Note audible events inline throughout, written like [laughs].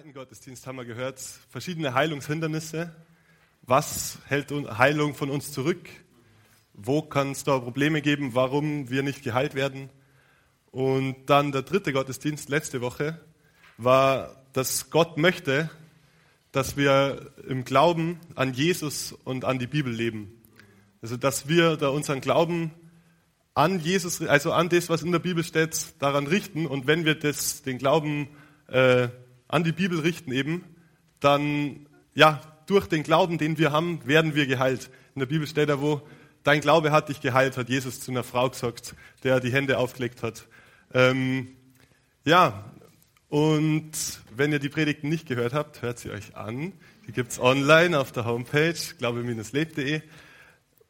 Zweiten Gottesdienst haben wir gehört, verschiedene Heilungshindernisse. Was hält Heilung von uns zurück? Wo kann es da Probleme geben, warum wir nicht geheilt werden? Und dann der dritte Gottesdienst letzte Woche war, dass Gott möchte, dass wir im Glauben an Jesus und an die Bibel leben. Also, dass wir da unseren Glauben an Jesus, also an das, was in der Bibel steht, daran richten. Und wenn wir das, den Glauben äh, an die Bibel richten eben, dann, ja, durch den Glauben, den wir haben, werden wir geheilt. In der Bibel steht da, wo dein Glaube hat dich geheilt, hat Jesus zu einer Frau gesagt, der die Hände aufgelegt hat. Ähm, ja, und wenn ihr die Predigten nicht gehört habt, hört sie euch an. Die gibt es online auf der Homepage, glaube-lebt.de.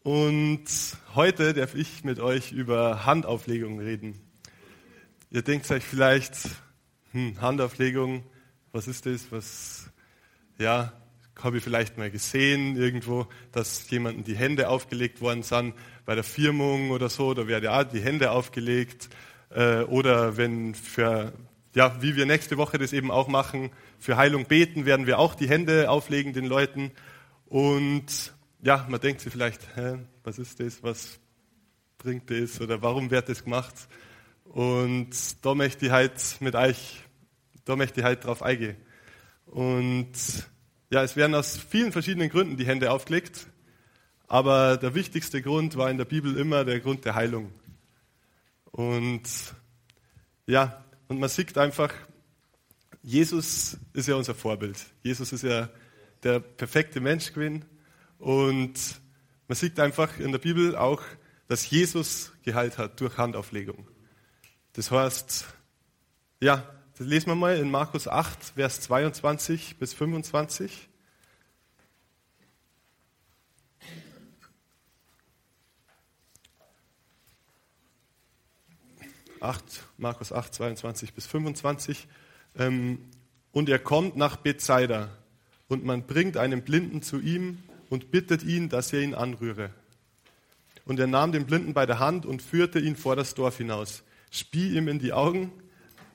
Und heute darf ich mit euch über Handauflegung reden. Ihr denkt euch vielleicht, hm, Handauflegung, was ist das? Was, ja, habe ich vielleicht mal gesehen irgendwo, dass jemanden die Hände aufgelegt worden sind bei der Firmung oder so, da werden ja die Hände aufgelegt. Äh, oder wenn für ja, wie wir nächste Woche das eben auch machen, für Heilung beten, werden wir auch die Hände auflegen den Leuten. Und ja, man denkt sich vielleicht, hä, was ist das, was bringt das oder warum wird das gemacht? Und da möchte ich halt mit euch, da möchte ich halt drauf eingehen. Und ja, es werden aus vielen verschiedenen Gründen die Hände aufgelegt, aber der wichtigste Grund war in der Bibel immer der Grund der Heilung. Und ja, und man sieht einfach, Jesus ist ja unser Vorbild. Jesus ist ja der perfekte Mensch gewesen. Und man sieht einfach in der Bibel auch, dass Jesus geheilt hat durch Handauflegung. Das heißt, ja, das lesen wir mal in Markus 8, Vers 22 bis 25. 8, Markus 8, 22 bis 25. Ähm, und er kommt nach Bethsaida und man bringt einen Blinden zu ihm und bittet ihn, dass er ihn anrühre. Und er nahm den Blinden bei der Hand und führte ihn vor das Dorf hinaus, spie ihm in die Augen,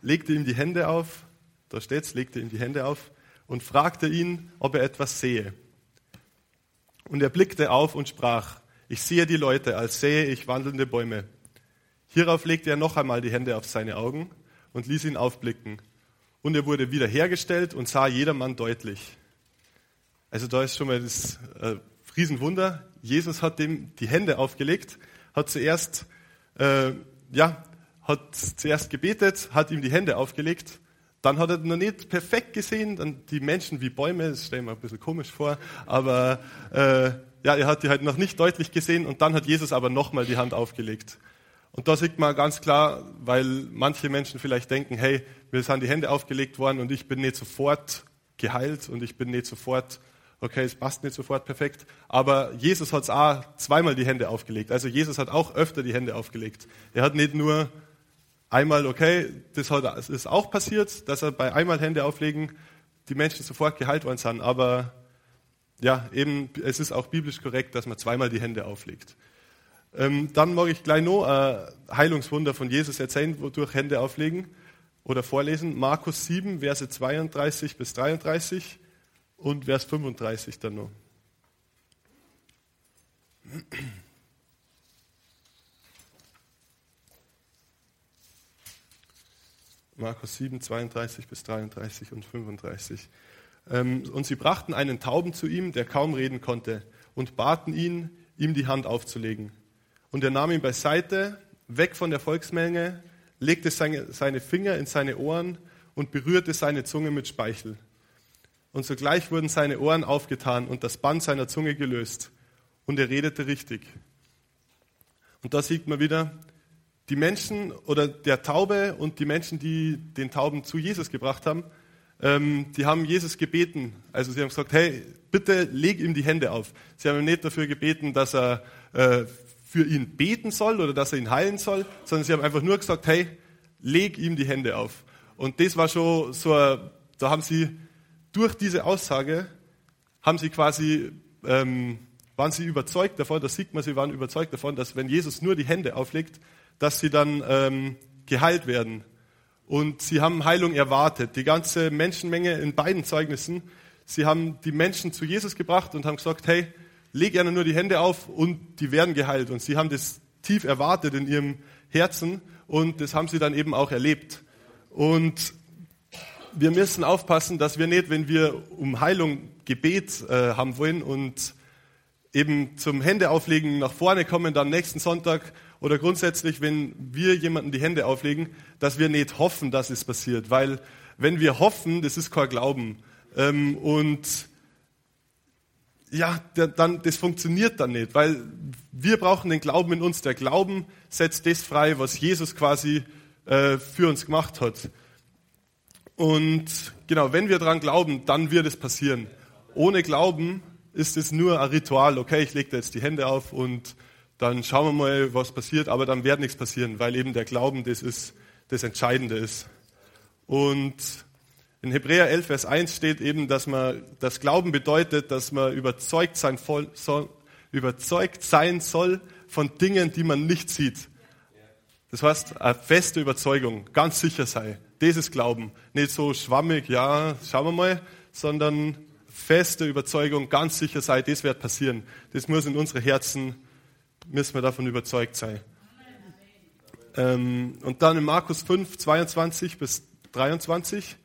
legte ihm die Hände auf, da steht's, legte ihm die Hände auf und fragte ihn, ob er etwas sehe. Und er blickte auf und sprach, ich sehe die Leute, als sähe ich wandelnde Bäume. Hierauf legte er noch einmal die Hände auf seine Augen und ließ ihn aufblicken. Und er wurde wiederhergestellt und sah jedermann deutlich. Also da ist schon mal das äh, Riesenwunder. Jesus hat dem die Hände aufgelegt, hat zuerst, äh, ja, hat zuerst gebetet, hat ihm die Hände aufgelegt. Dann hat er noch nicht perfekt gesehen, dann die Menschen wie Bäume, das stelle ich mir ein bisschen komisch vor, aber äh, ja, er hat die halt noch nicht deutlich gesehen und dann hat Jesus aber nochmal die Hand aufgelegt. Und da sieht man ganz klar, weil manche Menschen vielleicht denken, hey, mir sind die Hände aufgelegt worden und ich bin nicht sofort geheilt und ich bin nicht sofort, okay, es passt nicht sofort perfekt. Aber Jesus hat auch zweimal die Hände aufgelegt. Also Jesus hat auch öfter die Hände aufgelegt. Er hat nicht nur einmal, okay, das hat, ist auch passiert, dass er bei einmal Hände auflegen die Menschen sofort geheilt worden sind. Aber ja, eben, es ist auch biblisch korrekt, dass man zweimal die Hände auflegt. Ähm, dann mag ich gleich noch ein Heilungswunder von Jesus erzählen, wodurch Hände auflegen oder vorlesen. Markus 7, Verse 32 bis 33 und Vers 35 dann noch. Markus 7, 32 bis 33 und 35. Ähm, und sie brachten einen Tauben zu ihm, der kaum reden konnte, und baten ihn, ihm die Hand aufzulegen. Und er nahm ihn beiseite, weg von der Volksmenge, legte seine, seine Finger in seine Ohren und berührte seine Zunge mit Speichel. Und sogleich wurden seine Ohren aufgetan und das Band seiner Zunge gelöst. Und er redete richtig. Und da sieht man wieder, die Menschen oder der Taube und die Menschen, die den Tauben zu Jesus gebracht haben, ähm, die haben Jesus gebeten. Also sie haben gesagt, hey, bitte leg ihm die Hände auf. Sie haben ihm nicht dafür gebeten, dass er äh, für ihn beten soll oder dass er ihn heilen soll, sondern sie haben einfach nur gesagt, hey, leg ihm die Hände auf. Und das war schon so, da haben sie durch diese Aussage, haben sie quasi, ähm, waren sie überzeugt davon, das sieht man, sie waren überzeugt davon, dass wenn Jesus nur die Hände auflegt, dass sie dann ähm, geheilt werden. Und sie haben Heilung erwartet. Die ganze Menschenmenge in beiden Zeugnissen, sie haben die Menschen zu Jesus gebracht und haben gesagt, hey, leg gerne nur die Hände auf und die werden geheilt. Und sie haben das tief erwartet in ihrem Herzen und das haben sie dann eben auch erlebt. Und wir müssen aufpassen, dass wir nicht, wenn wir um Heilung Gebet äh, haben wollen und eben zum Händeauflegen nach vorne kommen, dann nächsten Sonntag oder grundsätzlich, wenn wir jemanden die Hände auflegen, dass wir nicht hoffen, dass es passiert. Weil wenn wir hoffen, das ist kein Glauben. Ähm, und ja, der, dann, das funktioniert dann nicht, weil wir brauchen den Glauben in uns. Der Glauben setzt das frei, was Jesus quasi äh, für uns gemacht hat. Und genau, wenn wir daran glauben, dann wird es passieren. Ohne Glauben ist es nur ein Ritual. Okay, ich lege da jetzt die Hände auf und dann schauen wir mal, was passiert, aber dann wird nichts passieren, weil eben der Glauben das ist, das Entscheidende ist. Und in Hebräer 11, Vers 1 steht eben, dass man, das Glauben bedeutet, dass man überzeugt sein, soll, überzeugt sein soll von Dingen, die man nicht sieht. Das heißt, eine feste Überzeugung, ganz sicher sei. Das ist Glauben. Nicht so schwammig, ja, schauen wir mal, sondern feste Überzeugung, ganz sicher sei, das wird passieren. Das muss in unsere Herzen müssen wir davon überzeugt sein. Ähm, und dann in Markus 5, 22 bis 23.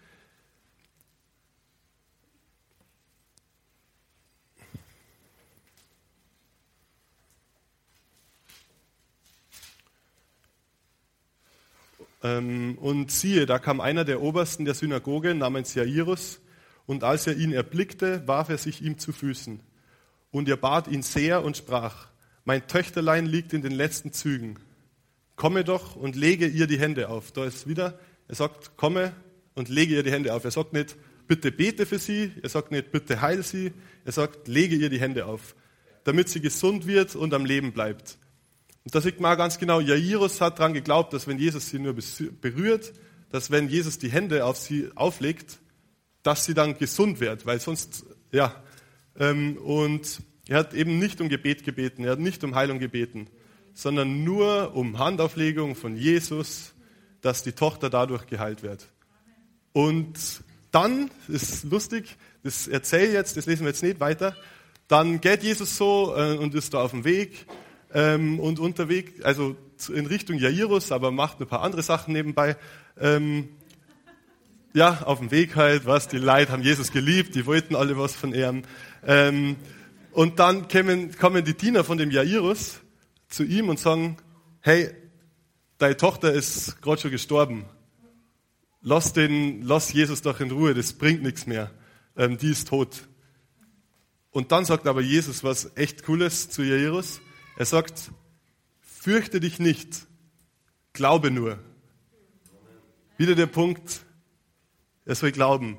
Ähm, und siehe, da kam einer der Obersten der Synagoge namens Jairus, und als er ihn erblickte, warf er sich ihm zu Füßen. Und er bat ihn sehr und sprach, mein Töchterlein liegt in den letzten Zügen. Komme doch und lege ihr die Hände auf. Da ist wieder, er sagt, komme und lege ihr die Hände auf. Er sagt nicht, bitte bete für sie. Er sagt nicht, bitte heil sie. Er sagt, lege ihr die Hände auf, damit sie gesund wird und am Leben bleibt. Und da sieht man ganz genau, Jairus hat daran geglaubt, dass wenn Jesus sie nur berührt, dass wenn Jesus die Hände auf sie auflegt, dass sie dann gesund wird, weil sonst, ja, ähm, und er hat eben nicht um Gebet gebeten, er hat nicht um Heilung gebeten, sondern nur um Handauflegung von Jesus, dass die Tochter dadurch geheilt wird. Und dann, ist lustig, das erzähle ich jetzt, das lesen wir jetzt nicht weiter, dann geht Jesus so äh, und ist da auf dem Weg ähm, und unterwegs, also in Richtung Jairus, aber macht ein paar andere Sachen nebenbei. Ähm, ja, auf dem Weg halt, was, die Leute haben Jesus geliebt, die wollten alle was von ihm. Ähm, und dann kommen, kommen die Diener von dem Jairus zu ihm und sagen, hey, deine Tochter ist gerade schon gestorben. Lass, den, lass Jesus doch in Ruhe, das bringt nichts mehr. Ähm, die ist tot. Und dann sagt aber Jesus was echt Cooles zu Jairus. Er sagt, fürchte dich nicht, glaube nur. Wieder der Punkt, er soll glauben.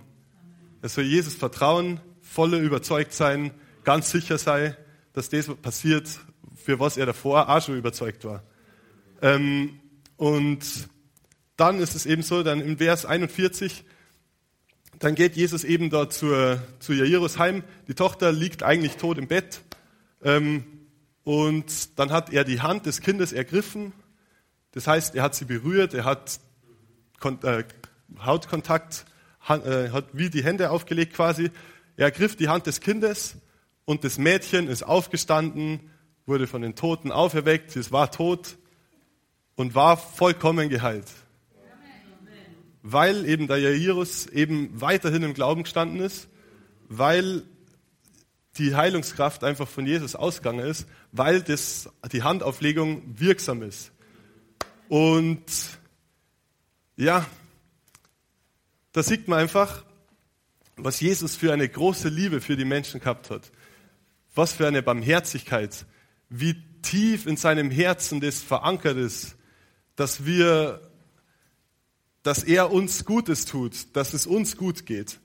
Er soll Jesus vertrauen, voller überzeugt sein, ganz sicher sei, dass das passiert, für was er davor auch schon überzeugt war. Ähm, und dann ist es eben so, dann im Vers 41, dann geht Jesus eben da zur, zu Jairus heim. Die Tochter liegt eigentlich tot im Bett. Ähm, und dann hat er die Hand des Kindes ergriffen. Das heißt, er hat sie berührt, er hat Kon äh, Hautkontakt, hat, äh, hat wie die Hände aufgelegt quasi. Er ergriff die Hand des Kindes und das Mädchen ist aufgestanden, wurde von den Toten auferweckt, es war tot und war vollkommen geheilt. Weil eben der Jairus eben weiterhin im Glauben gestanden ist, weil die Heilungskraft einfach von Jesus ausgegangen ist, weil das, die Handauflegung wirksam ist. Und ja, da sieht man einfach, was Jesus für eine große Liebe für die Menschen gehabt hat. Was für eine Barmherzigkeit, wie tief in seinem Herzen das verankert ist, dass wir dass er uns Gutes tut, dass es uns gut geht.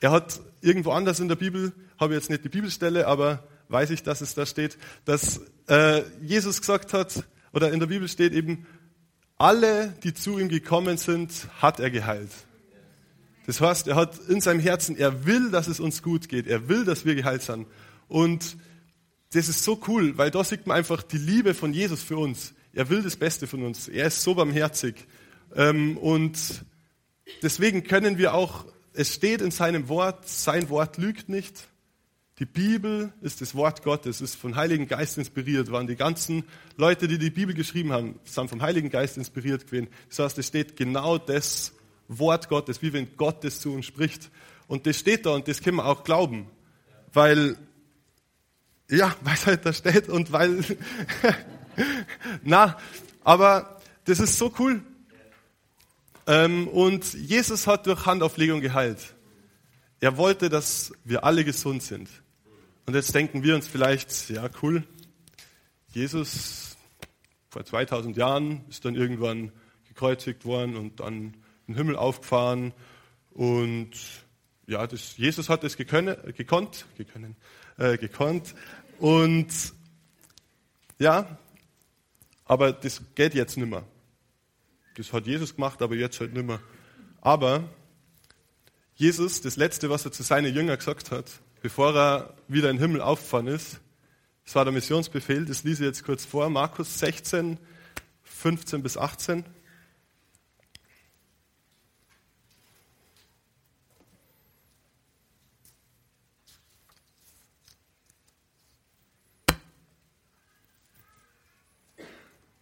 Er hat irgendwo anders in der Bibel, habe jetzt nicht die Bibelstelle, aber weiß ich, dass es da steht, dass äh, Jesus gesagt hat, oder in der Bibel steht eben, alle, die zu ihm gekommen sind, hat er geheilt. Das heißt, er hat in seinem Herzen, er will, dass es uns gut geht. Er will, dass wir geheilt sind. Und das ist so cool, weil da sieht man einfach die Liebe von Jesus für uns. Er will das Beste von uns. Er ist so barmherzig. Ähm, und deswegen können wir auch, es steht in seinem Wort, sein Wort lügt nicht. Die Bibel ist das Wort Gottes, ist vom Heiligen Geist inspiriert, waren die ganzen Leute, die die Bibel geschrieben haben, sind vom Heiligen Geist inspiriert gewesen. Das heißt, es steht genau das Wort Gottes, wie wenn Gott das zu uns spricht. Und das steht da und das können wir auch glauben. Weil, ja, weil es halt da steht und weil, [laughs] na, aber das ist so cool. Ähm, und Jesus hat durch Handauflegung geheilt. Er wollte, dass wir alle gesund sind. Und jetzt denken wir uns vielleicht, ja cool, Jesus vor 2000 Jahren ist dann irgendwann gekreuzigt worden und dann in den Himmel aufgefahren. Und ja, das, Jesus hat es gekonnt, gekonnt, äh, gekonnt. Und ja, aber das geht jetzt nicht mehr. Das hat Jesus gemacht, aber jetzt halt nicht mehr. Aber Jesus, das Letzte, was er zu seinen Jüngern gesagt hat, bevor er wieder in den Himmel aufgefahren ist, das war der Missionsbefehl, das lese ich jetzt kurz vor, Markus 16, 15 bis 18.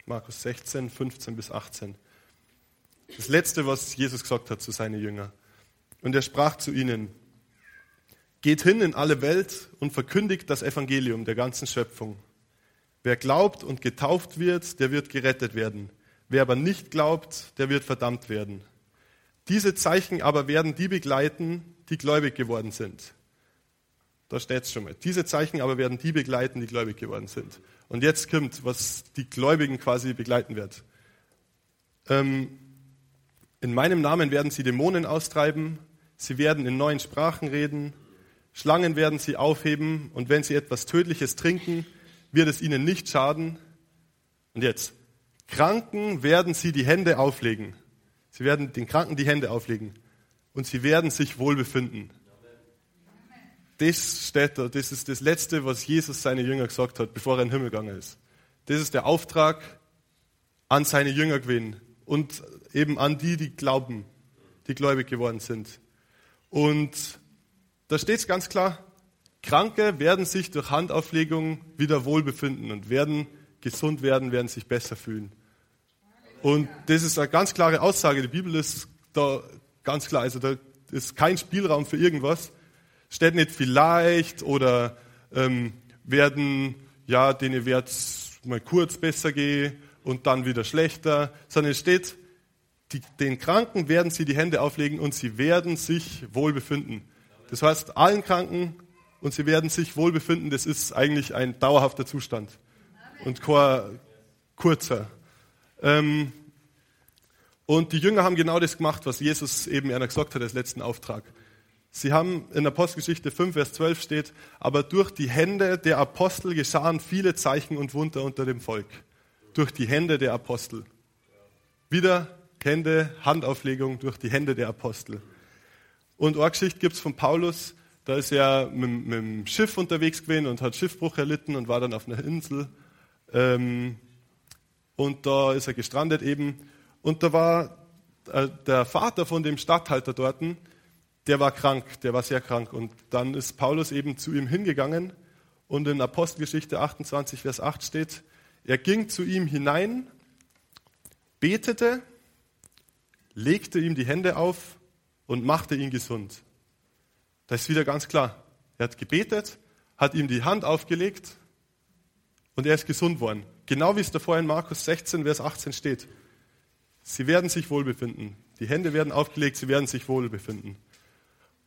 Markus 16, 15 bis 18. Das letzte, was Jesus gesagt hat zu seinen Jüngern. Und er sprach zu ihnen, geht hin in alle Welt und verkündigt das Evangelium der ganzen Schöpfung. Wer glaubt und getauft wird, der wird gerettet werden. Wer aber nicht glaubt, der wird verdammt werden. Diese Zeichen aber werden die begleiten, die gläubig geworden sind. Da steht es schon mal. Diese Zeichen aber werden die begleiten, die gläubig geworden sind. Und jetzt kommt, was die Gläubigen quasi begleiten wird. Ähm, in meinem Namen werden sie Dämonen austreiben, sie werden in neuen Sprachen reden, Schlangen werden sie aufheben und wenn sie etwas Tödliches trinken, wird es ihnen nicht schaden. Und jetzt, Kranken werden sie die Hände auflegen. Sie werden den Kranken die Hände auflegen und sie werden sich wohlbefinden. Das steht da, das ist das Letzte, was Jesus seine Jünger gesagt hat, bevor er in den Himmel gegangen ist. Das ist der Auftrag an seine Jünger gewesen und eben an die, die glauben, die gläubig geworden sind. Und da steht es ganz klar, Kranke werden sich durch Handauflegung wieder wohlbefinden und werden gesund werden, werden sich besser fühlen. Und das ist eine ganz klare Aussage. Die Bibel ist da ganz klar. Also da ist kein Spielraum für irgendwas. Steht nicht vielleicht oder ähm, werden, ja, denen wird mal kurz besser gehen und dann wieder schlechter, sondern es steht, die, den Kranken werden sie die Hände auflegen und sie werden sich wohlbefinden. Das heißt, allen Kranken und sie werden sich wohlbefinden, das ist eigentlich ein dauerhafter Zustand und kein kurzer. Ähm, und die Jünger haben genau das gemacht, was Jesus eben einer gesagt hat als letzten Auftrag. Sie haben in Apostelgeschichte 5, Vers 12 steht, aber durch die Hände der Apostel geschahen viele Zeichen und Wunder unter dem Volk. Durch die Hände der Apostel. Wieder Hände, Handauflegung durch die Hände der Apostel. Und eine Geschichte gibt es von Paulus, da ist er mit, mit, dem Schiff unterwegs gewesen und hat Schiffbruch erlitten und war dann auf einer Insel. Ähm, und da ist er gestrandet eben. Und da war äh, der Vater von dem Statthalter dort, der war krank, der war sehr krank. Und dann ist Paulus eben zu ihm hingegangen und in Apostelgeschichte 28, Vers 8 steht, er ging zu ihm hinein, betete legte ihm die Hände auf und machte ihn gesund. Das ist wieder ganz klar. Er hat gebetet, hat ihm die Hand aufgelegt und er ist gesund worden. Genau wie es davor in Markus 16, Vers 18 steht. Sie werden sich wohlbefinden. Die Hände werden aufgelegt, sie werden sich wohlbefinden.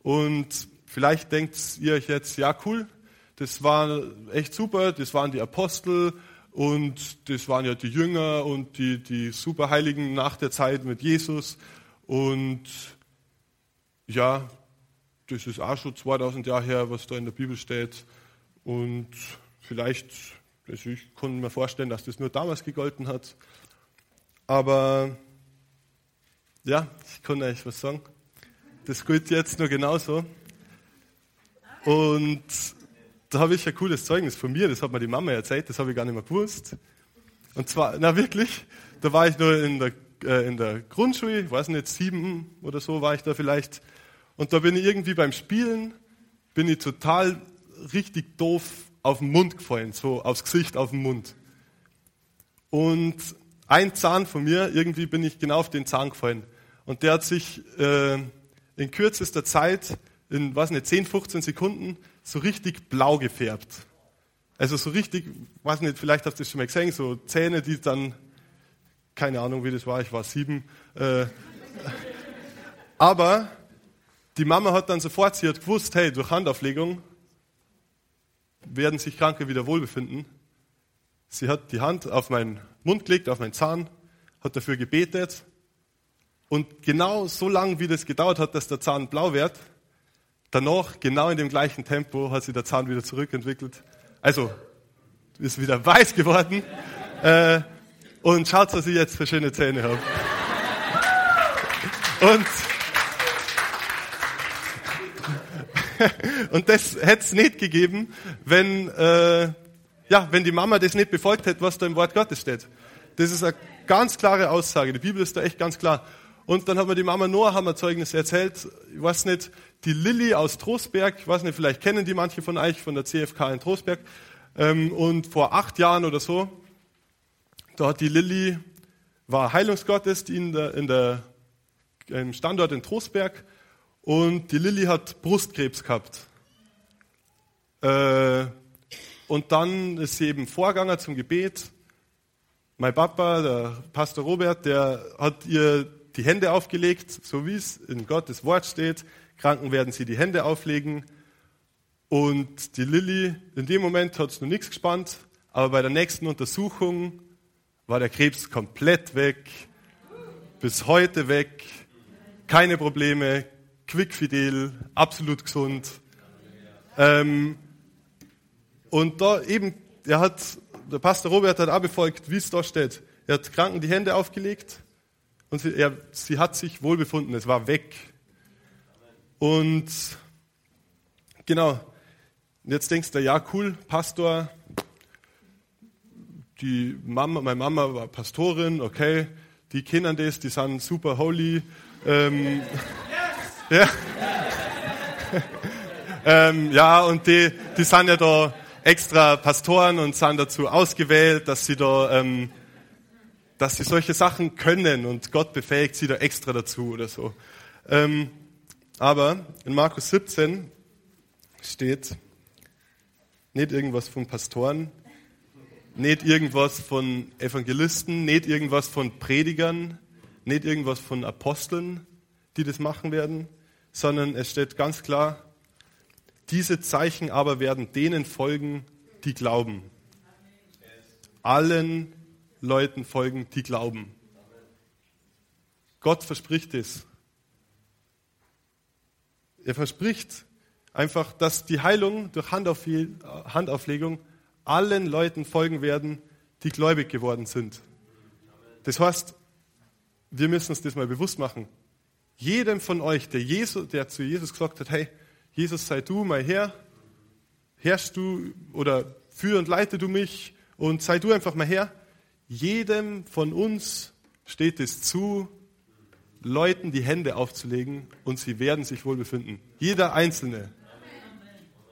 Und vielleicht denkt ihr euch jetzt, ja cool, das war echt super, das waren die Apostel und das waren ja die Jünger und die, die Superheiligen nach der Zeit mit Jesus. Und ja, das ist auch schon 2000 Jahre her, was da in der Bibel steht. Und vielleicht, also ich kann mir vorstellen, dass das nur damals gegolten hat. Aber ja, ich kann euch was sagen. Das gilt jetzt nur genauso. Und da habe ich ein cooles Zeugnis von mir, das hat mir die Mama erzählt, das habe ich gar nicht mehr gewusst. Und zwar, na wirklich, da war ich nur in der, äh, in der Grundschule, ich weiß nicht, sieben oder so war ich da vielleicht. Und da bin ich irgendwie beim Spielen, bin ich total richtig doof auf den Mund gefallen, so aufs Gesicht, auf den Mund. Und ein Zahn von mir, irgendwie bin ich genau auf den Zahn gefallen. Und der hat sich äh, in kürzester Zeit, in was nicht, 10, 15 Sekunden, so richtig blau gefärbt. Also so richtig, weiß nicht, vielleicht habt ihr das schon mal gesehen, so Zähne, die dann, keine Ahnung, wie das war, ich war sieben. Äh, [laughs] aber die Mama hat dann sofort, sie hat gewusst, hey, durch Handauflegung werden sich Kranke wieder wohlbefinden. Sie hat die Hand auf meinen Mund gelegt, auf meinen Zahn, hat dafür gebetet. Und genau so lange, wie das gedauert hat, dass der Zahn blau wird, danach, genau in dem gleichen Tempo, hat sich der Zahn wieder zurückentwickelt. Also, ist wieder [laughs] weiß geworden. Äh, und schaut, was ich jetzt für schöne Zähne habe. Und [laughs] Und das hätte es nicht gegeben, wenn, äh, ja, wenn die Mama das nicht befolgt hätte, was da im Wort Gottes steht. Das ist eine ganz klare Aussage. Die Bibel ist da echt ganz klar. Und dann hat mir die Mama Noah haben ein Zeugnis erzählt. Ich weiß nicht, die Lilly aus Trostberg, ich weiß nicht, vielleicht kennen die manche von euch von der CFK in Trostberg. Ähm, und vor acht Jahren oder so, da hat die Lilly, war Heilungsgottesdienst in der, in der, im Standort in Trostberg und die Lilly hat Brustkrebs gehabt. Äh, und dann ist sie eben Vorganger zum Gebet. Mein Papa, der Pastor Robert, der hat ihr die Hände aufgelegt, so wie es in Gottes Wort steht. Kranken werden sie die Hände auflegen. Und die Lilly, in dem Moment hat es noch nichts gespannt, aber bei der nächsten Untersuchung war der Krebs komplett weg, bis heute weg, keine Probleme, quickfidel, absolut gesund. Ähm, und da eben, er hat, der Pastor Robert hat auch befolgt, wie es da steht. Er hat Kranken die Hände aufgelegt und sie, er, sie hat sich wohlbefunden, es war weg. Und genau, jetzt denkst du, ja cool, Pastor, die Mama, meine Mama war Pastorin, okay, die kennen das, die sind super holy. Ähm, [laughs] ja. [laughs] ähm, ja, und die, die sind ja da extra Pastoren und sind dazu ausgewählt, dass sie da, ähm, dass sie solche Sachen können und Gott befähigt sie da extra dazu oder so. Ähm, aber in Markus 17 steht nicht irgendwas von Pastoren, nicht irgendwas von Evangelisten, nicht irgendwas von Predigern, nicht irgendwas von Aposteln, die das machen werden, sondern es steht ganz klar, diese Zeichen aber werden denen folgen, die glauben. Allen Leuten folgen, die glauben. Gott verspricht es. Er verspricht einfach, dass die Heilung durch Handauflegung allen Leuten folgen werden, die gläubig geworden sind. Das heißt, wir müssen uns das mal bewusst machen jedem von euch, der, Jesus, der zu Jesus gesagt hat, hey, Jesus, sei du mein Herr, herrschst du oder führ und leite du mich und sei du einfach mein Herr. Jedem von uns steht es zu, Leuten die Hände aufzulegen und sie werden sich wohl befinden. Jeder Einzelne.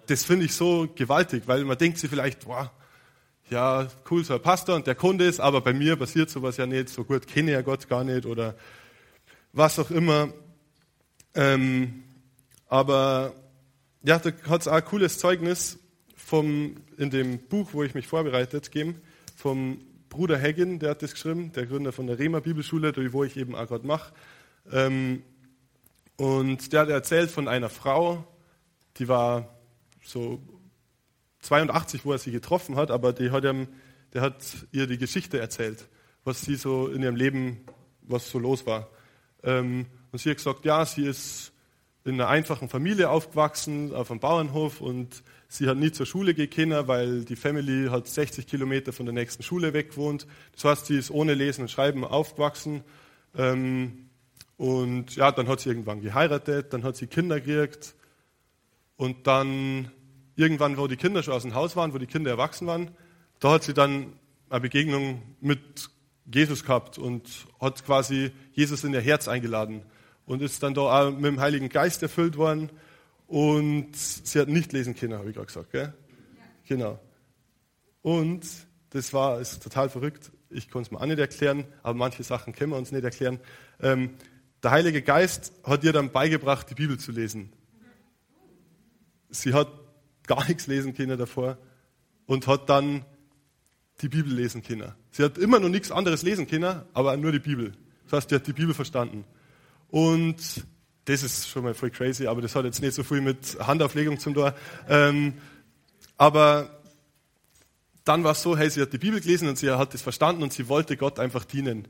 Das finde ich so gewaltig, weil man denkt sich vielleicht, boah, ja, cool, so ein Pastor und der Kunde ist, aber bei mir passiert sowas ja nicht, so gut kenne ja Gott gar nicht oder was auch immer. Ähm, aber ja, da hat es auch ein cooles Zeugnis vom, in dem Buch, wo ich mich vorbereitet gegeben, vom Bruder Haggin, der hat das geschrieben, der Gründer von der Rema Bibelschule, wo ich eben auch gerade mache. Ähm, und der hat erzählt von einer Frau, die war so 82, wo er sie getroffen hat, aber die hat ihm, der hat ihr die Geschichte erzählt, was sie so in ihrem Leben, was so los war. Ähm, und sie hat gesagt, ja, sie ist in einer einfachen Familie aufgewachsen, auf einem Bauernhof und sie hat nie zur Schule gekannt, weil die Family hat 60 Kilometer von der nächsten Schule weg gewohnt. Das heißt, sie ist ohne Lesen und Schreiben aufgewachsen. Ähm, und ja, dann hat sie irgendwann geheiratet, dann hat sie Kinder gekriegt und dann irgendwann, wo die Kinder schon aus dem Haus waren, wo die Kinder erwachsen waren, da hat sie dann eine Begegnung mit Jesus gehabt und hat quasi Jesus in ihr Herz eingeladen und ist dann da auch mit dem Heiligen Geist erfüllt worden. Und sie hat nicht lesen können, habe ich gerade gesagt. Gell? Ja. Genau. Und das war ist total verrückt. Ich konnte es mir auch nicht erklären, aber manche Sachen können wir uns nicht erklären. Ähm, der Heilige Geist hat ihr dann beigebracht, die Bibel zu lesen. Sie hat gar nichts lesen können davor und hat dann die Bibel lesen können. Sie hat immer noch nichts anderes lesen können, aber nur die Bibel. Das heißt, sie hat die Bibel verstanden. Und das ist schon mal voll crazy, aber das hat jetzt nicht so viel mit Handauflegung zum tun. Ähm, aber dann war es so, hey, sie hat die Bibel gelesen und sie hat das verstanden und sie wollte Gott einfach dienen.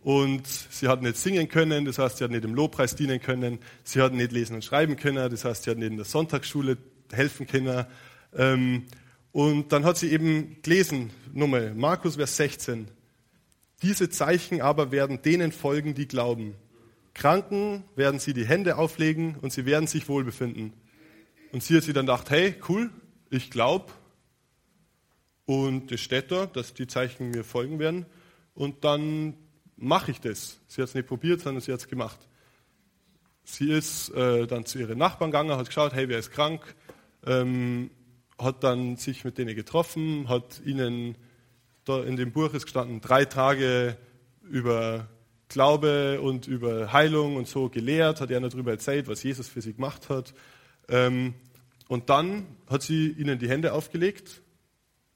Und sie hat nicht singen können, das heißt, sie hat nicht im Lobpreis dienen können. Sie hat nicht lesen und schreiben können, das heißt, sie hat nicht in der Sonntagsschule helfen können. Ähm, und dann hat sie eben gelesen, Nummer, Markus Vers 16. Diese Zeichen aber werden denen folgen, die glauben. Kranken werden sie die Hände auflegen und sie werden sich wohlbefinden. Und sie hat sich dann gedacht, hey, cool, ich glaube. Und es steht da, dass die Zeichen mir folgen werden. Und dann mache ich das. Sie hat es nicht probiert, sondern sie hat es gemacht. Sie ist äh, dann zu ihren Nachbarn gegangen, hat geschaut, hey, wer ist krank? Ähm, hat dann sich mit denen getroffen, hat ihnen, da in dem Buch ist gestanden, drei Tage über Glaube und über Heilung und so gelehrt, hat er darüber erzählt, was Jesus für sie gemacht hat. Ähm, und dann hat sie ihnen die Hände aufgelegt,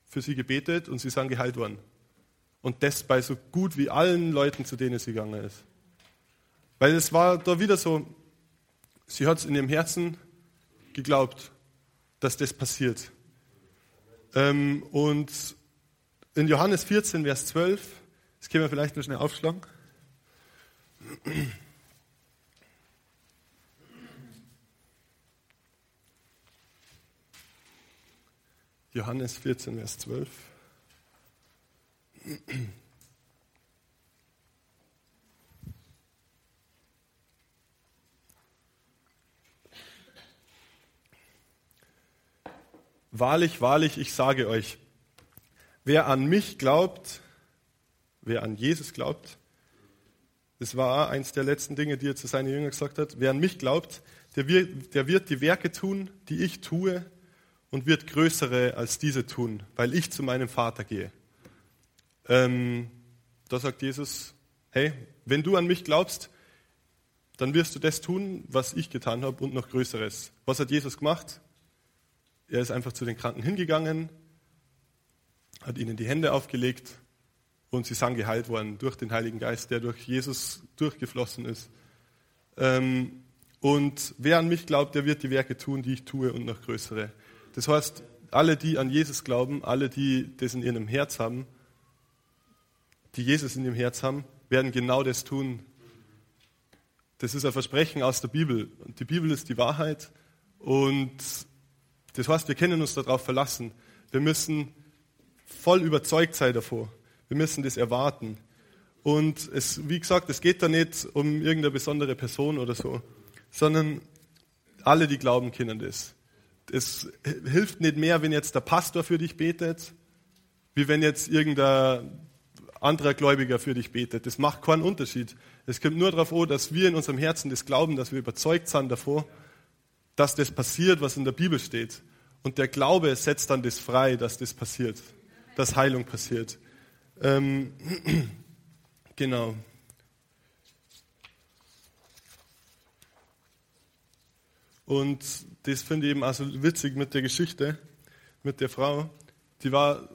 für sie gebetet und sie sind geheilt worden. Und das bei so gut wie allen Leuten, zu denen sie gegangen ist. Weil es war da wieder so, sie hat es in ihrem Herzen geglaubt, dass das passiert. Ähm, und in Johannes 14, Vers 12, das können wir vielleicht noch schnell aufschlagen. Johannes 14, Vers 12. Wahrlich, wahrlich, ich sage euch, wer an mich glaubt, wer an Jesus glaubt, das war eins der letzten Dinge, die er zu seinen Jüngern gesagt hat. Wer an mich glaubt, der wird, der wird die Werke tun, die ich tue, und wird größere als diese tun, weil ich zu meinem Vater gehe. Ähm, da sagt Jesus, hey, wenn du an mich glaubst, dann wirst du das tun, was ich getan habe und noch Größeres. Was hat Jesus gemacht? Er ist einfach zu den Kranken hingegangen, hat ihnen die Hände aufgelegt und sie sind geheilt worden durch den Heiligen Geist, der durch Jesus durchgeflossen ist. Ähm, und wer an mich glaubt, der wird die Werke tun, die ich tue und noch größere. Das heißt, alle, die an Jesus glauben, alle, die das in ihrem Herz haben, die Jesus in ihrem Herz haben, werden genau das tun. Das ist ein Versprechen aus der Bibel. Und die Bibel ist die Wahrheit. Und das heißt, wir können uns darauf verlassen. Wir müssen voll überzeugt sein davor. Wir müssen das erwarten. Und es, wie gesagt, es geht da nicht um irgendeine besondere Person oder so, sondern alle, die glauben, kennen das. Es hilft nicht mehr, wenn jetzt der Pastor für dich betet, wie wenn jetzt irgendein anderer Gläubiger für dich betet. Das macht keinen Unterschied. Es kommt nur darauf an, dass wir in unserem Herzen das glauben, dass wir überzeugt sind davor, dass das passiert, was in der Bibel steht. Und der Glaube setzt dann das frei, dass das passiert, dass Heilung passiert. Ähm, [clears throat] genau. Und das finde ich eben also witzig mit der Geschichte, mit der Frau. Die war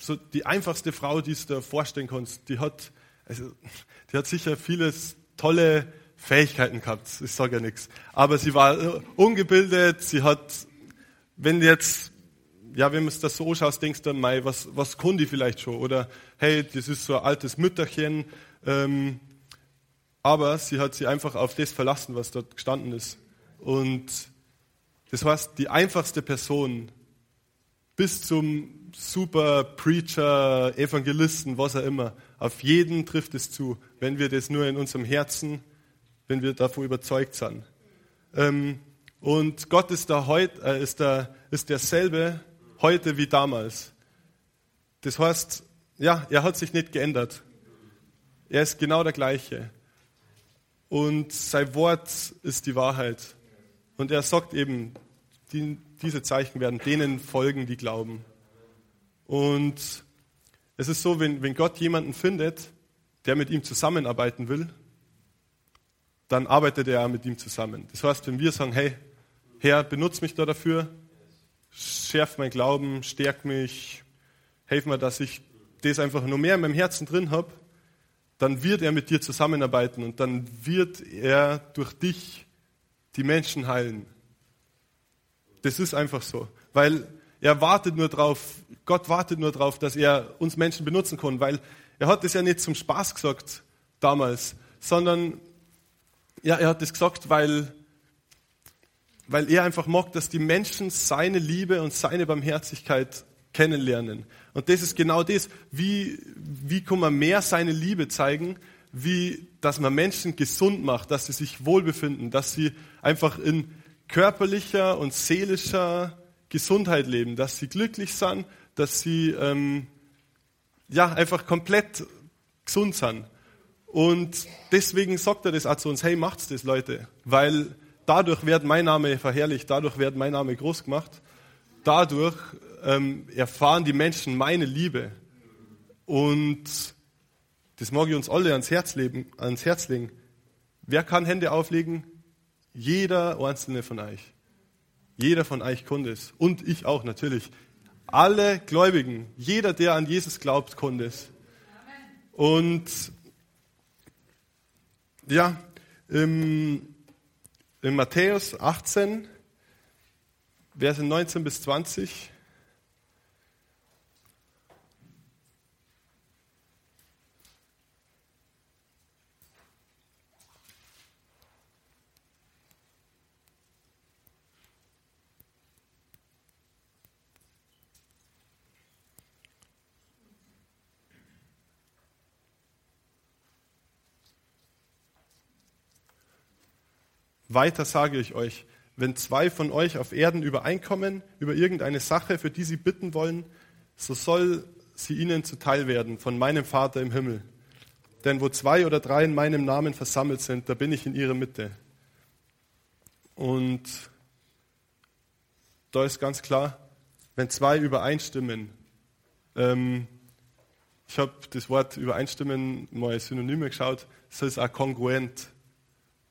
so die einfachste Frau, die du dir vorstellen kannst. Die hat, also, die hat sicher vieles tolle Fähigkeiten gehabt. Ich sage ja nichts. Aber sie war ungebildet. Sie hat, wenn jetzt ja, wenn man das so anschaut, denkst du, mei, was, was kann die vielleicht schon? Oder hey, das ist so ein altes Mütterchen, ähm, aber sie hat sich einfach auf das verlassen, was dort gestanden ist. Und das heißt, die einfachste Person bis zum super Preacher, Evangelisten, was auch immer, auf jeden trifft es zu, wenn wir das nur in unserem Herzen, wenn wir davon überzeugt sind. Ähm, und Gott ist, da heut, äh, ist, da, ist derselbe heute wie damals. Das heißt, ja, er hat sich nicht geändert. Er ist genau der gleiche. Und sein Wort ist die Wahrheit. Und er sagt eben, die, diese Zeichen werden denen folgen, die glauben. Und es ist so, wenn, wenn Gott jemanden findet, der mit ihm zusammenarbeiten will, dann arbeitet er mit ihm zusammen. Das heißt, wenn wir sagen, hey, Herr, benutze mich da dafür, schärf mein Glauben, stärk mich, hilf mir, dass ich das einfach nur mehr in meinem Herzen drin habe, dann wird er mit dir zusammenarbeiten und dann wird er durch dich die Menschen heilen. Das ist einfach so, weil er wartet nur drauf, Gott wartet nur drauf, dass er uns Menschen benutzen kann, weil er hat das ja nicht zum Spaß gesagt damals, sondern ja, er hat das gesagt, weil, weil er einfach mag, dass die Menschen seine Liebe und seine Barmherzigkeit kennenlernen. Und das ist genau das. Wie, wie kann man mehr seine Liebe zeigen, wie dass man Menschen gesund macht, dass sie sich wohlbefinden, dass sie einfach in körperlicher und seelischer Gesundheit leben, dass sie glücklich sind, dass sie ähm, ja einfach komplett gesund sind. Und deswegen sagt er das auch zu uns, hey, macht's das, Leute, weil dadurch wird mein Name verherrlicht, dadurch wird mein Name groß gemacht, dadurch ähm, erfahren die Menschen meine Liebe. Und das mag ich uns alle ans Herz, leben, ans Herz legen. Wer kann Hände auflegen? Jeder einzelne von euch. Jeder von euch konnte es. Und ich auch natürlich. Alle Gläubigen, jeder, der an Jesus glaubt, konnte es. Und ja, im, in Matthäus 18, Verse 19 bis 20, Weiter sage ich euch, wenn zwei von euch auf Erden übereinkommen über irgendeine Sache, für die sie bitten wollen, so soll sie ihnen zuteil werden von meinem Vater im Himmel. Denn wo zwei oder drei in meinem Namen versammelt sind, da bin ich in ihrer Mitte. Und da ist ganz klar, wenn zwei übereinstimmen, ähm, ich habe das Wort übereinstimmen mal Synonyme geschaut, das ist auch kongruent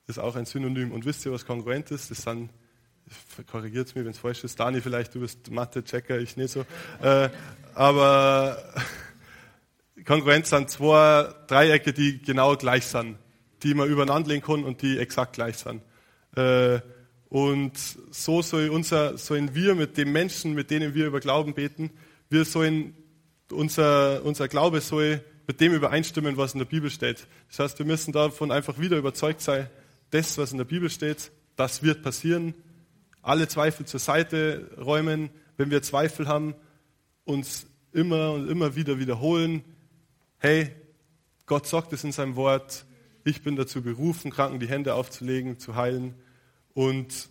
ist auch ein Synonym. Und wisst ihr, was kongruent ist? Das sind, korrigiert mir, wenn es falsch ist. Dani, vielleicht, du bist Mathe-Checker, ich nicht so. Äh, aber [laughs] kongruent sind zwei Dreiecke, die genau gleich sind, die man übereinander legen kann und die exakt gleich sind. Äh, und so soll unser, sollen wir mit den Menschen, mit denen wir über Glauben beten, wir sollen, unser, unser Glaube soll mit dem übereinstimmen, was in der Bibel steht. Das heißt, wir müssen davon einfach wieder überzeugt sein, das, was in der Bibel steht, das wird passieren. Alle Zweifel zur Seite räumen. Wenn wir Zweifel haben, uns immer und immer wieder wiederholen. Hey, Gott sagt es in seinem Wort. Ich bin dazu berufen, Kranken die Hände aufzulegen, zu heilen. Und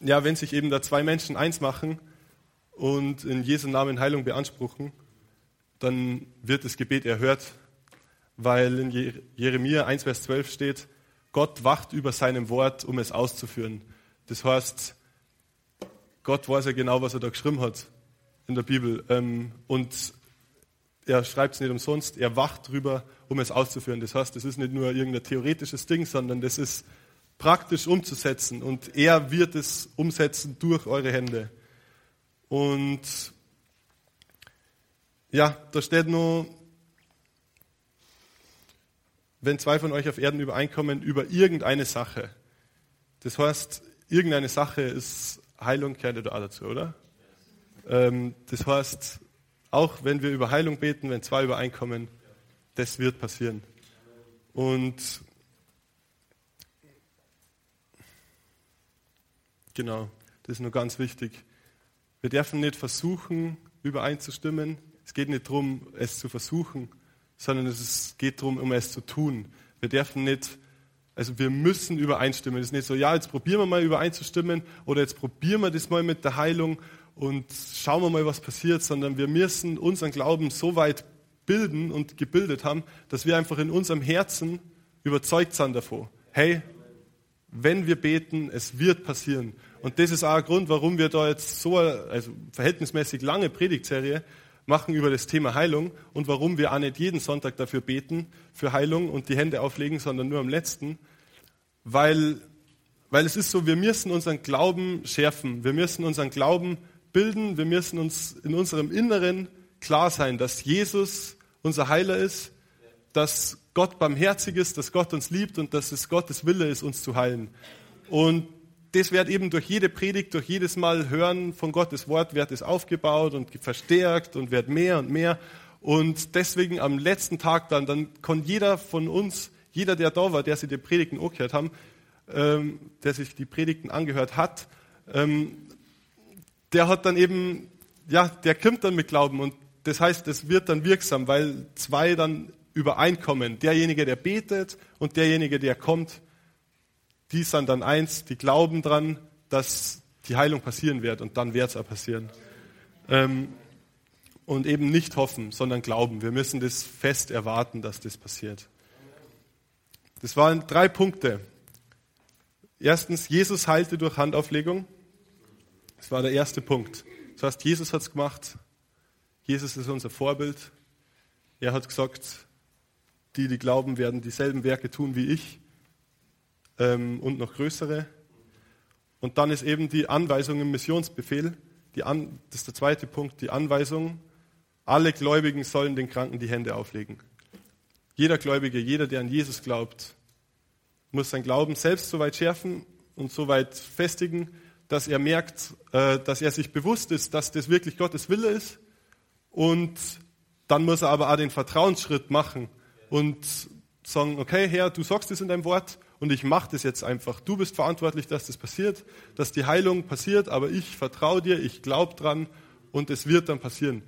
ja, wenn sich eben da zwei Menschen eins machen und in Jesu Namen Heilung beanspruchen, dann wird das Gebet erhört, weil in Jeremia 1, Vers 12 steht, Gott wacht über seinem Wort, um es auszuführen. Das heißt, Gott weiß ja genau, was er da geschrieben hat in der Bibel. Ähm, und er schreibt es nicht umsonst, er wacht drüber, um es auszuführen. Das heißt, das ist nicht nur irgendein theoretisches Ding, sondern das ist praktisch umzusetzen. Und er wird es umsetzen durch eure Hände. Und ja, da steht nur wenn zwei von euch auf Erden übereinkommen über irgendeine Sache. Das heißt, irgendeine Sache ist Heilung, gehört da dazu, oder? Ähm, das heißt, auch wenn wir über Heilung beten, wenn zwei übereinkommen, das wird passieren. Und genau, das ist nur ganz wichtig. Wir dürfen nicht versuchen, übereinzustimmen. Es geht nicht darum, es zu versuchen, sondern es geht darum, um es zu tun. Wir dürfen nicht, also wir müssen übereinstimmen. Es ist nicht so, ja, jetzt probieren wir mal übereinzustimmen oder jetzt probieren wir das mal mit der Heilung und schauen wir mal, was passiert, sondern wir müssen unseren Glauben so weit bilden und gebildet haben, dass wir einfach in unserem Herzen überzeugt sind davon. Hey, wenn wir beten, es wird passieren. Und das ist auch ein Grund, warum wir da jetzt so eine also verhältnismäßig lange Predigtserie machen über das Thema Heilung und warum wir auch nicht jeden Sonntag dafür beten, für Heilung und die Hände auflegen, sondern nur am letzten. Weil, weil es ist so, wir müssen unseren Glauben schärfen. Wir müssen unseren Glauben bilden. Wir müssen uns in unserem Inneren klar sein, dass Jesus unser Heiler ist, dass Gott barmherzig ist, dass Gott uns liebt und dass es Gottes Wille ist, uns zu heilen. Und das wird eben durch jede Predigt, durch jedes Mal hören von Gottes Wort, wird es aufgebaut und verstärkt und wird mehr und mehr. Und deswegen am letzten Tag dann, dann kann jeder von uns, jeder, der da war, der sich die Predigten angehört haben, ähm, der sich die Predigten angehört hat, ähm, der hat dann eben, ja, der kommt dann mit Glauben und das heißt, es wird dann wirksam, weil zwei dann übereinkommen. Derjenige, der betet und derjenige, der kommt, die sind dann eins, die glauben dran, dass die Heilung passieren wird und dann wird es auch passieren. Ähm, und eben nicht hoffen, sondern glauben. Wir müssen das fest erwarten, dass das passiert. Das waren drei Punkte. Erstens, Jesus heilte durch Handauflegung. Das war der erste Punkt. Das heißt, Jesus hat es gemacht. Jesus ist unser Vorbild. Er hat gesagt, die, die glauben, werden dieselben Werke tun wie ich ähm, und noch größere. Und dann ist eben die Anweisung im Missionsbefehl, die An, das ist der zweite Punkt, die Anweisung, alle Gläubigen sollen den Kranken die Hände auflegen. Jeder Gläubige, jeder, der an Jesus glaubt, muss sein Glauben selbst so weit schärfen und so weit festigen, dass er merkt, äh, dass er sich bewusst ist, dass das wirklich Gottes Wille ist. Und dann muss er aber auch den Vertrauensschritt machen und sagen, okay, Herr, du sagst es in deinem Wort und ich mache das jetzt einfach. Du bist verantwortlich, dass das passiert, dass die Heilung passiert, aber ich vertraue dir, ich glaube dran und es wird dann passieren.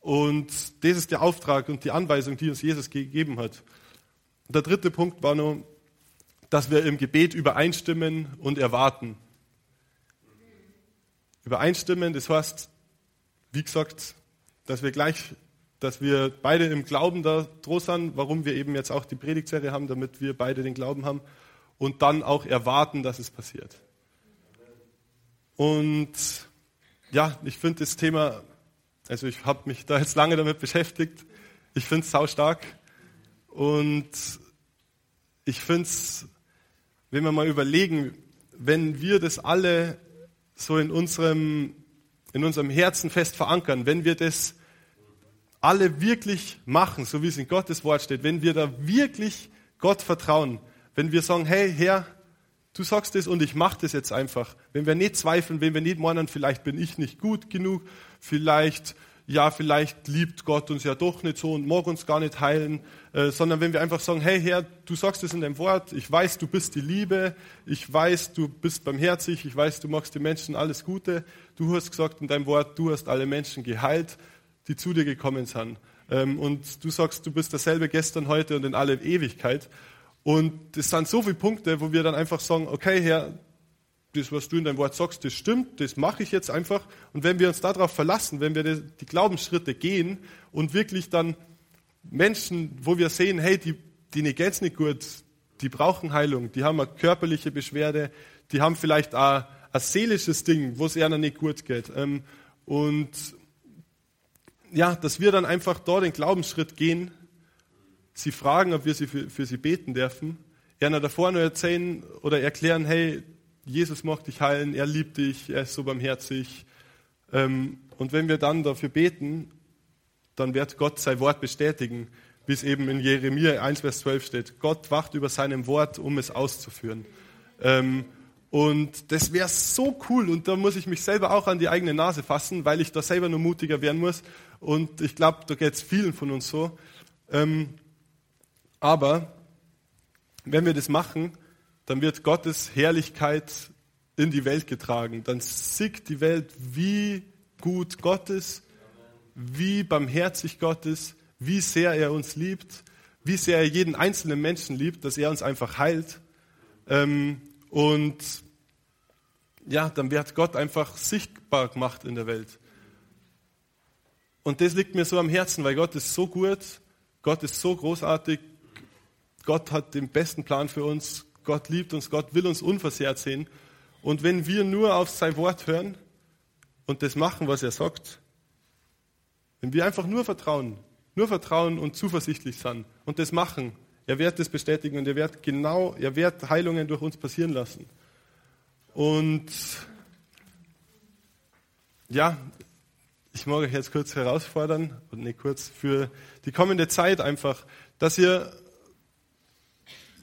Und das ist der Auftrag und die Anweisung, die uns Jesus gegeben hat. Der dritte Punkt war nur, dass wir im Gebet übereinstimmen und erwarten. Übereinstimmen, das heißt, wie gesagt, dass wir gleich dass wir beide im Glauben da droh sind, warum wir eben jetzt auch die Predigtserie haben, damit wir beide den Glauben haben und dann auch erwarten, dass es passiert. Und ja, ich finde das Thema, also ich habe mich da jetzt lange damit beschäftigt, ich finde es sau stark und ich finde es, wenn wir mal überlegen, wenn wir das alle so in unserem, in unserem Herzen fest verankern, wenn wir das alle wirklich machen, so wie es in Gottes Wort steht, wenn wir da wirklich Gott vertrauen, wenn wir sagen, hey Herr, du sagst es und ich mache das jetzt einfach, wenn wir nicht zweifeln, wenn wir nicht meinen, vielleicht bin ich nicht gut genug, vielleicht ja, vielleicht liebt Gott uns ja doch nicht so und mag uns gar nicht heilen, äh, sondern wenn wir einfach sagen, hey Herr, du sagst es in deinem Wort, ich weiß, du bist die Liebe, ich weiß, du bist barmherzig, ich weiß, du magst den Menschen alles Gute, du hast gesagt in deinem Wort, du hast alle Menschen geheilt, die zu dir gekommen sind. Ähm, und du sagst, du bist dasselbe gestern, heute und in alle Ewigkeit. Und das sind so viele Punkte, wo wir dann einfach sagen, okay, Herr, das, was du in deinem Wort sagst, das stimmt, das mache ich jetzt einfach. Und wenn wir uns darauf verlassen, wenn wir die Glaubensschritte gehen und wirklich dann Menschen, wo wir sehen, hey, die, die geht's nicht gut, die brauchen Heilung, die haben eine körperliche Beschwerde, die haben vielleicht auch ein seelisches Ding, wo es ihnen nicht gut geht. Ähm, und ja, dass wir dann einfach dort den Glaubensschritt gehen, sie fragen, ob wir sie für, für sie beten dürfen, ihnen davor nur erzählen oder erklären, hey, Jesus macht dich heilen, er liebt dich, er ist so barmherzig. Ähm, und wenn wir dann dafür beten, dann wird Gott sein Wort bestätigen, wie es eben in Jeremia 1, Vers 12 steht. Gott wacht über seinem Wort, um es auszuführen. Ähm, und das wäre so cool und da muss ich mich selber auch an die eigene Nase fassen, weil ich da selber nur mutiger werden muss. Und ich glaube, da geht es vielen von uns so. Ähm, aber wenn wir das machen, dann wird Gottes Herrlichkeit in die Welt getragen. Dann sieht die Welt, wie gut Gott ist, wie barmherzig Gott ist, wie sehr er uns liebt, wie sehr er jeden einzelnen Menschen liebt, dass er uns einfach heilt. Ähm, und ja, dann wird Gott einfach sichtbar gemacht in der Welt. Und das liegt mir so am Herzen, weil Gott ist so gut, Gott ist so großartig, Gott hat den besten Plan für uns, Gott liebt uns, Gott will uns unversehrt sehen. Und wenn wir nur auf sein Wort hören und das machen, was er sagt, wenn wir einfach nur vertrauen, nur vertrauen und zuversichtlich sind und das machen, er wird das bestätigen und er wird genau, er wird Heilungen durch uns passieren lassen. Und ja, ich mag euch jetzt kurz herausfordern und nicht kurz für die kommende Zeit einfach, dass ihr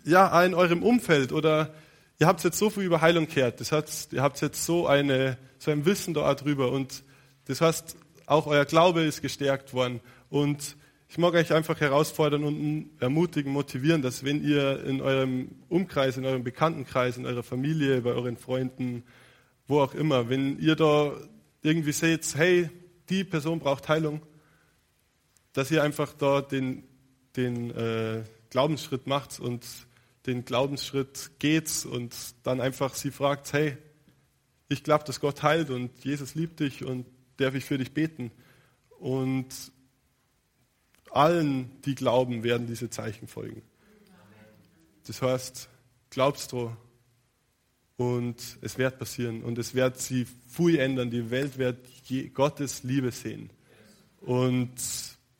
ja in eurem Umfeld oder ihr habt jetzt so viel über Heilung gehört, das heißt, ihr habt jetzt so eine so ein Wissen da drüber und das heißt, auch euer Glaube ist gestärkt worden. Und ich mag euch einfach herausfordern und ermutigen, motivieren, dass wenn ihr in eurem Umkreis, in eurem Bekanntenkreis, in eurer Familie, bei euren Freunden, wo auch immer, wenn ihr da irgendwie seht, hey, die Person braucht Heilung, dass ihr einfach da den, den äh, Glaubensschritt macht und den Glaubensschritt geht und dann einfach sie fragt, hey, ich glaube, dass Gott heilt und Jesus liebt dich und darf ich für dich beten. Und allen, die glauben, werden diese Zeichen folgen. Das heißt, glaubst du und es wird passieren und es wird sie viel ändern. Die Welt wird Gottes Liebe sehen. Und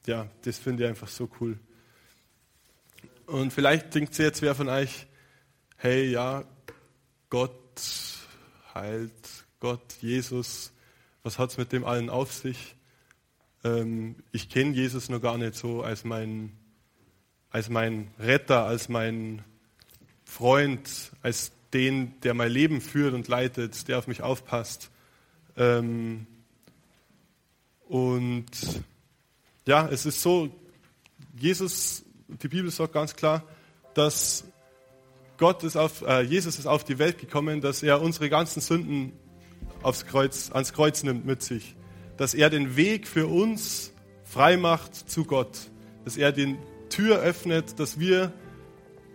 ja, das finde ich einfach so cool. Und vielleicht denkt jetzt wer von euch, hey, ja, Gott heilt, Gott, Jesus, was hat es mit dem allen auf sich? Ähm, ich kenne Jesus noch gar nicht so als mein, als mein Retter, als mein Freund, als den, der mein Leben führt und leitet, der auf mich aufpasst. Ähm, und ja, es ist so, Jesus, die Bibel sagt ganz klar, dass Gott ist auf, äh, Jesus ist auf die Welt gekommen, dass er unsere ganzen Sünden aufs Kreuz, ans Kreuz nimmt mit sich dass er den Weg für uns frei macht zu Gott, dass er die Tür öffnet, dass wir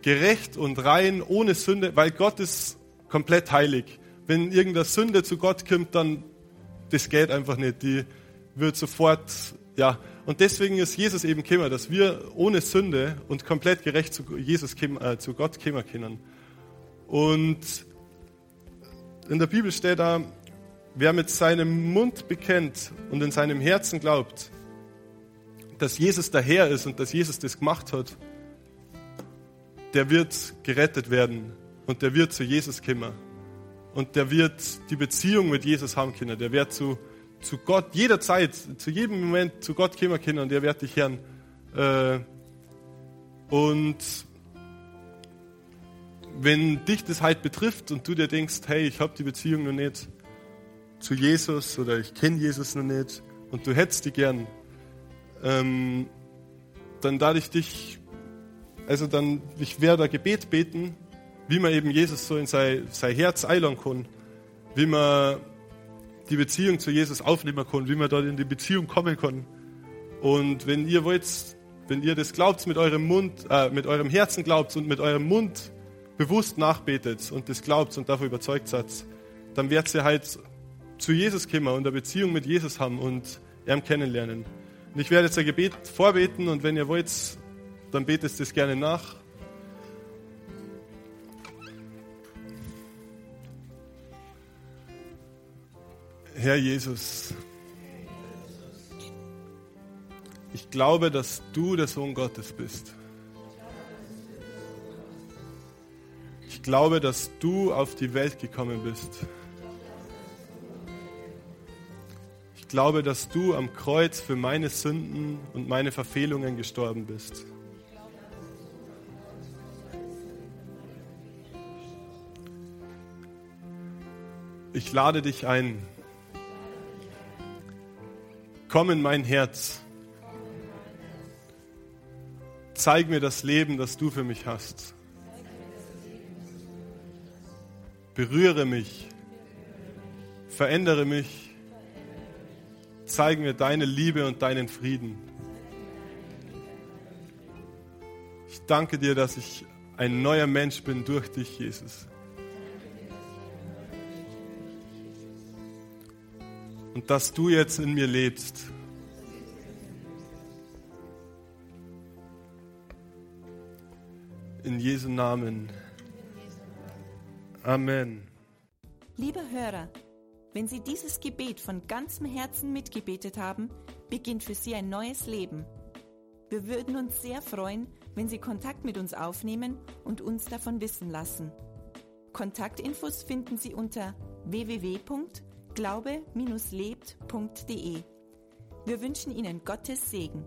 gerecht und rein, ohne Sünde, weil Gott ist komplett heilig. Wenn irgendeine Sünde zu Gott kommt, dann das geht einfach nicht. Die wird sofort, ja. Und deswegen ist Jesus eben gekommen, dass wir ohne Sünde und komplett gerecht zu Jesus äh, zu Gott kommen können. Und in der Bibel steht da, Wer mit seinem Mund bekennt und in seinem Herzen glaubt, dass Jesus der Herr ist und dass Jesus das gemacht hat, der wird gerettet werden und der wird zu Jesus kommen. Und der wird die Beziehung mit Jesus haben können. Der wird zu, zu Gott jederzeit, zu jedem Moment zu Gott kommen können und der wird dich hören. Äh, und wenn dich das halt betrifft und du dir denkst, hey, ich habe die Beziehung noch nicht, zu Jesus oder ich kenne Jesus noch nicht und du hättest die gern, ähm, dann darf ich dich, also dann, ich werde ein Gebet beten, wie man eben Jesus so in sein, sein Herz einladen kann, wie man die Beziehung zu Jesus aufnehmen kann, wie man dort in die Beziehung kommen kann. Und wenn ihr wollt, wenn ihr das glaubt mit eurem Mund, äh, mit eurem Herzen glaubt und mit eurem Mund bewusst nachbetet und das glaubt und davon überzeugt seid, dann werdet ihr halt zu Jesus kommen und eine Beziehung mit Jesus haben und ihn kennenlernen. Und ich werde jetzt ein Gebet vorbeten und wenn ihr wollt, dann betet es gerne nach. Herr Jesus, ich glaube, dass du der Sohn Gottes bist. Ich glaube, dass du auf die Welt gekommen bist glaube, dass du am Kreuz für meine Sünden und meine Verfehlungen gestorben bist. Ich lade dich ein. Komm in mein Herz. Zeig mir das Leben, das du für mich hast. Berühre mich Verändere mich. Zeig mir deine Liebe und deinen Frieden. Ich danke dir, dass ich ein neuer Mensch bin durch dich, Jesus. Und dass du jetzt in mir lebst. In Jesu Namen. Amen. Lieber Hörer, wenn Sie dieses Gebet von ganzem Herzen mitgebetet haben, beginnt für Sie ein neues Leben. Wir würden uns sehr freuen, wenn Sie Kontakt mit uns aufnehmen und uns davon wissen lassen. Kontaktinfos finden Sie unter www.glaube-lebt.de. Wir wünschen Ihnen Gottes Segen.